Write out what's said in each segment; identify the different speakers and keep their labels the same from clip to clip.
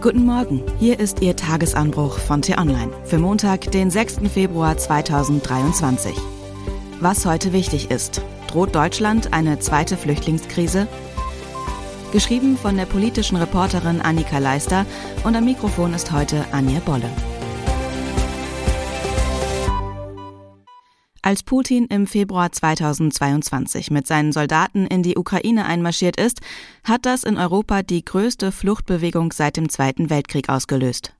Speaker 1: Guten Morgen, hier ist Ihr Tagesanbruch von T-Online für Montag, den 6. Februar 2023. Was heute wichtig ist, droht Deutschland eine zweite Flüchtlingskrise? Geschrieben von der politischen Reporterin Annika Leister und am Mikrofon ist heute Anja Bolle. Als Putin im Februar 2022 mit seinen Soldaten in die Ukraine einmarschiert ist, hat das in Europa die größte Fluchtbewegung seit dem Zweiten Weltkrieg ausgelöst.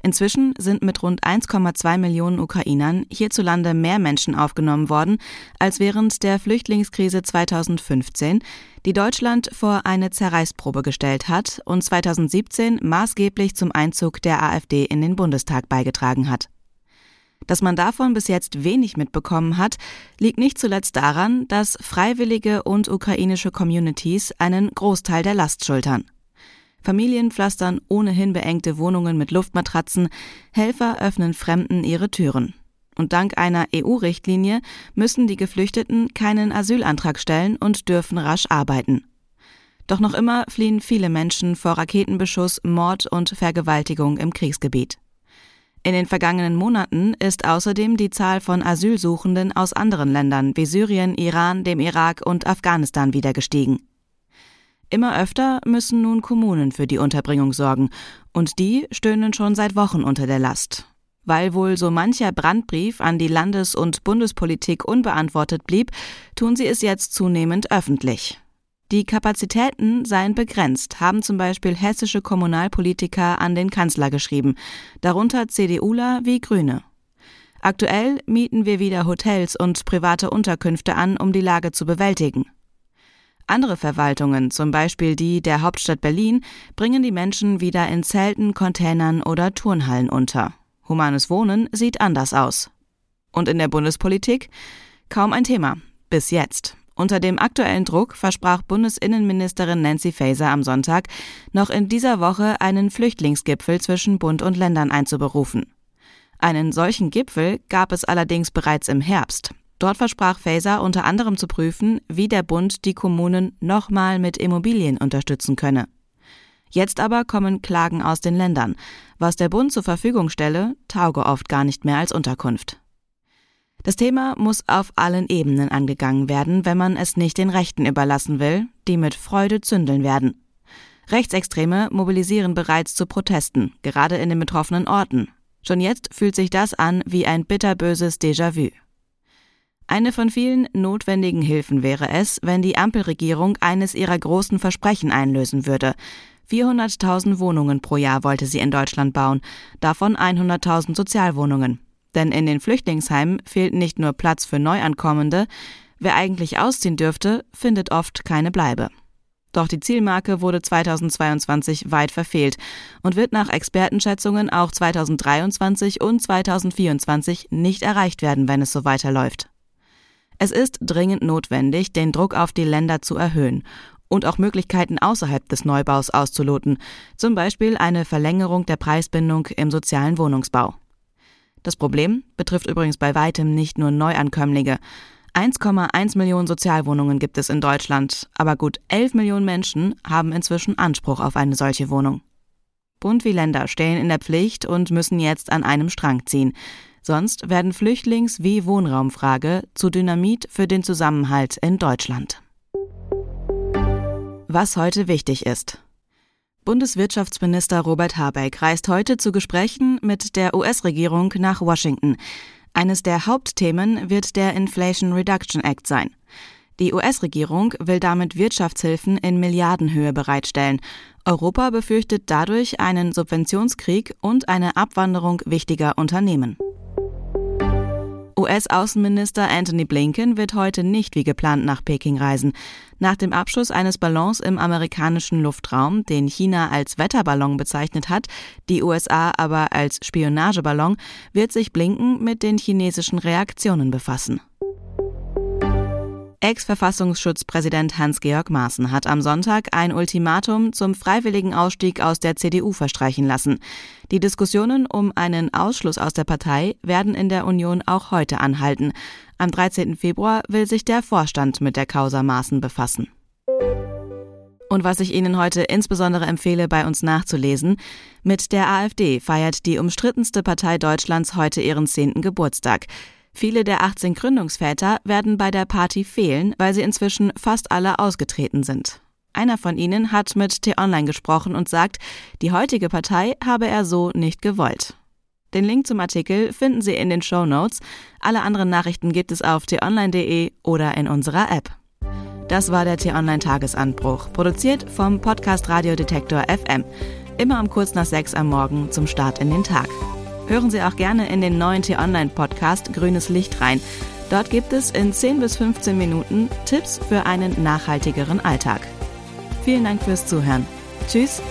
Speaker 1: Inzwischen sind mit rund 1,2 Millionen Ukrainern hierzulande mehr Menschen aufgenommen worden als während der Flüchtlingskrise 2015, die Deutschland vor eine Zerreißprobe gestellt hat und 2017 maßgeblich zum Einzug der AfD in den Bundestag beigetragen hat. Dass man davon bis jetzt wenig mitbekommen hat, liegt nicht zuletzt daran, dass freiwillige und ukrainische Communities einen Großteil der Last schultern. Familien pflastern ohnehin beengte Wohnungen mit Luftmatratzen, Helfer öffnen Fremden ihre Türen. Und dank einer EU-Richtlinie müssen die Geflüchteten keinen Asylantrag stellen und dürfen rasch arbeiten. Doch noch immer fliehen viele Menschen vor Raketenbeschuss, Mord und Vergewaltigung im Kriegsgebiet. In den vergangenen Monaten ist außerdem die Zahl von Asylsuchenden aus anderen Ländern wie Syrien, Iran, dem Irak und Afghanistan wieder gestiegen. Immer öfter müssen nun Kommunen für die Unterbringung sorgen, und die stöhnen schon seit Wochen unter der Last. Weil wohl so mancher Brandbrief an die Landes- und Bundespolitik unbeantwortet blieb, tun sie es jetzt zunehmend öffentlich. Die Kapazitäten seien begrenzt, haben zum Beispiel hessische Kommunalpolitiker an den Kanzler geschrieben, darunter CDUler wie Grüne. Aktuell mieten wir wieder Hotels und private Unterkünfte an, um die Lage zu bewältigen. Andere Verwaltungen, zum Beispiel die der Hauptstadt Berlin, bringen die Menschen wieder in Zelten, Containern oder Turnhallen unter. Humanes Wohnen sieht anders aus. Und in der Bundespolitik? Kaum ein Thema. Bis jetzt. Unter dem aktuellen Druck versprach Bundesinnenministerin Nancy Faeser am Sonntag, noch in dieser Woche einen Flüchtlingsgipfel zwischen Bund und Ländern einzuberufen. Einen solchen Gipfel gab es allerdings bereits im Herbst. Dort versprach Faeser unter anderem zu prüfen, wie der Bund die Kommunen nochmal mit Immobilien unterstützen könne. Jetzt aber kommen Klagen aus den Ländern. Was der Bund zur Verfügung stelle, tauge oft gar nicht mehr als Unterkunft. Das Thema muss auf allen Ebenen angegangen werden, wenn man es nicht den Rechten überlassen will, die mit Freude zündeln werden. Rechtsextreme mobilisieren bereits zu Protesten, gerade in den betroffenen Orten. Schon jetzt fühlt sich das an wie ein bitterböses Déjà-vu. Eine von vielen notwendigen Hilfen wäre es, wenn die Ampelregierung eines ihrer großen Versprechen einlösen würde. 400.000 Wohnungen pro Jahr wollte sie in Deutschland bauen, davon 100.000 Sozialwohnungen. Denn in den Flüchtlingsheimen fehlt nicht nur Platz für Neuankommende, wer eigentlich ausziehen dürfte, findet oft keine Bleibe. Doch die Zielmarke wurde 2022 weit verfehlt und wird nach Expertenschätzungen auch 2023 und 2024 nicht erreicht werden, wenn es so weiterläuft. Es ist dringend notwendig, den Druck auf die Länder zu erhöhen und auch Möglichkeiten außerhalb des Neubaus auszuloten, zum Beispiel eine Verlängerung der Preisbindung im sozialen Wohnungsbau. Das Problem betrifft übrigens bei weitem nicht nur Neuankömmlinge. 1,1 Millionen Sozialwohnungen gibt es in Deutschland, aber gut 11 Millionen Menschen haben inzwischen Anspruch auf eine solche Wohnung. Bund wie Länder stehen in der Pflicht und müssen jetzt an einem Strang ziehen. Sonst werden Flüchtlings- wie Wohnraumfrage zu Dynamit für den Zusammenhalt in Deutschland. Was heute wichtig ist. Bundeswirtschaftsminister Robert Habeck reist heute zu Gesprächen mit der US-Regierung nach Washington. Eines der Hauptthemen wird der Inflation Reduction Act sein. Die US-Regierung will damit Wirtschaftshilfen in Milliardenhöhe bereitstellen. Europa befürchtet dadurch einen Subventionskrieg und eine Abwanderung wichtiger Unternehmen. US-Außenminister Anthony Blinken wird heute nicht wie geplant nach Peking reisen. Nach dem Abschuss eines Ballons im amerikanischen Luftraum, den China als Wetterballon bezeichnet hat, die USA aber als Spionageballon, wird sich Blinken mit den chinesischen Reaktionen befassen. Ex-Verfassungsschutzpräsident Hans-Georg Maaßen hat am Sonntag ein Ultimatum zum freiwilligen Ausstieg aus der CDU verstreichen lassen. Die Diskussionen um einen Ausschluss aus der Partei werden in der Union auch heute anhalten. Am 13. Februar will sich der Vorstand mit der Causa Maaßen befassen. Und was ich Ihnen heute insbesondere empfehle, bei uns nachzulesen, mit der AfD feiert die umstrittenste Partei Deutschlands heute ihren zehnten Geburtstag. Viele der 18 Gründungsväter werden bei der Party fehlen, weil sie inzwischen fast alle ausgetreten sind. Einer von ihnen hat mit T-Online gesprochen und sagt, die heutige Partei habe er so nicht gewollt. Den Link zum Artikel finden Sie in den Show Notes. Alle anderen Nachrichten gibt es auf t-online.de oder in unserer App. Das war der T-Online Tagesanbruch, produziert vom Podcast Radiodetektor FM. Immer um kurz nach sechs am Morgen zum Start in den Tag. Hören Sie auch gerne in den neuen T-Online Podcast Grünes Licht rein. Dort gibt es in 10 bis 15 Minuten Tipps für einen nachhaltigeren Alltag. Vielen Dank fürs Zuhören. Tschüss